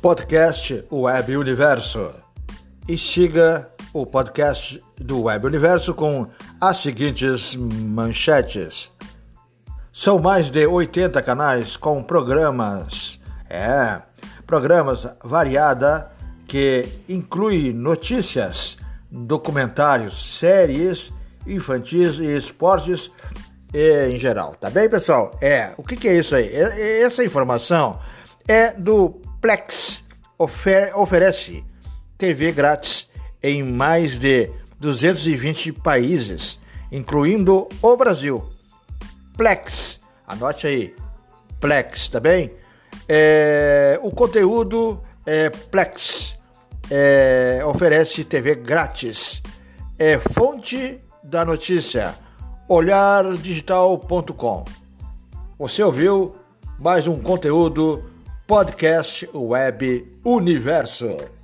Podcast Web Universo. E siga o podcast do Web Universo com as seguintes manchetes. São mais de 80 canais com programas, é, programas variada que inclui notícias, documentários, séries infantis e esportes em geral. Tá bem, pessoal? É, o que, que é isso aí? Essa informação é do Plex ofer oferece TV grátis em mais de 220 países, incluindo o Brasil. Plex, anote aí, Plex, tá bem? É, o conteúdo é Plex, é, oferece TV grátis. É fonte da notícia, olhardigital.com. Você ouviu mais um conteúdo Podcast Web Universo.